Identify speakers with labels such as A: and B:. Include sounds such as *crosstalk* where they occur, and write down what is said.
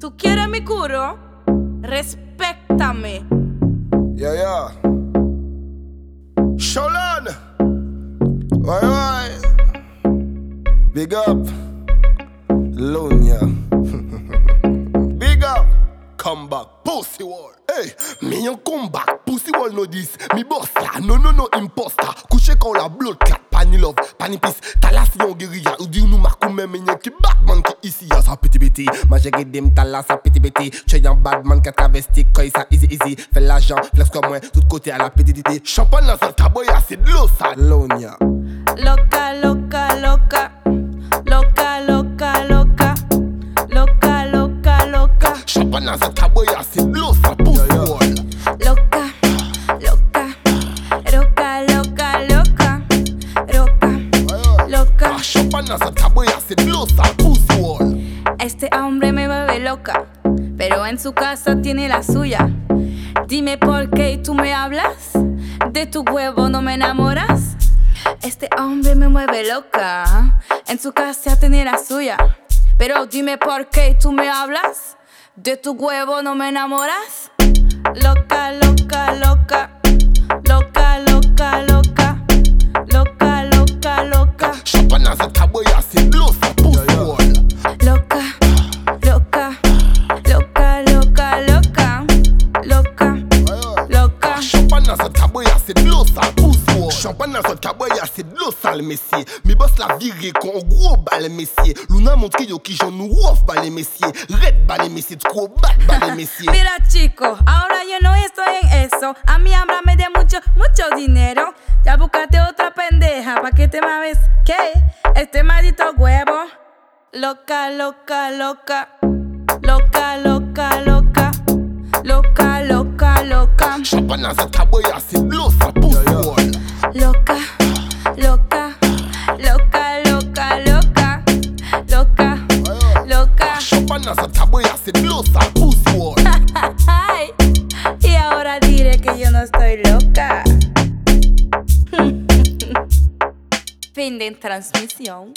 A: ¿Tú quieres mi curo? Respéctame.
B: Yeah, yeah. Sholan! Why, why? Big up. Lunya. *laughs* Big up. Come back. Pussy wall. Hey, me yon come back. Pussy wall know this. Me boss la. No, no, no, imposter. Couché quand la blood clot. Pani love, pani peace. Talas yon guérilla. Ou Mwen ki batman ki isi ya sa piti biti Mwen jere dim tala sa piti biti Che yon badman ka travesti koy sa easy easy. Fè la flex kon mwen, tout kote a la piti diti Champan nan sa kaboy asid lo sa
A: lonya Loka, loka, loka Loka, loka, loka
B: Loka, loka, loka Champan nan sa kaboy asid lo sa pousa
A: Este hombre me vuelve loca, pero en su casa tiene la suya. Dime por qué tú me hablas, de tu huevo no me enamoras. Este hombre me mueve loca, en su casa tiene la suya. Pero dime por qué tú me hablas, de tu huevo no me enamoras. Loca,
B: nan sot kaboy ase dlo sal mesye. Mi bos la vire kon gro bal mesye. Luna montre yo ki jan nou wof bale mesye. Red bale mesye, tro bat bale mesye.
A: Mira chico, ahora yo no estoy en eso. A mí háblame de mucho, mucho dinero. Ya buscaste otra pendeja pa' que te mames que Este maldito huevo. Loca, loca, loca. Loca, loca, loca. Loca, loca, loca.
B: Champana zet kaboy
A: ase Y ahora diré que yo no estoy loca. *laughs* fin de transmisión.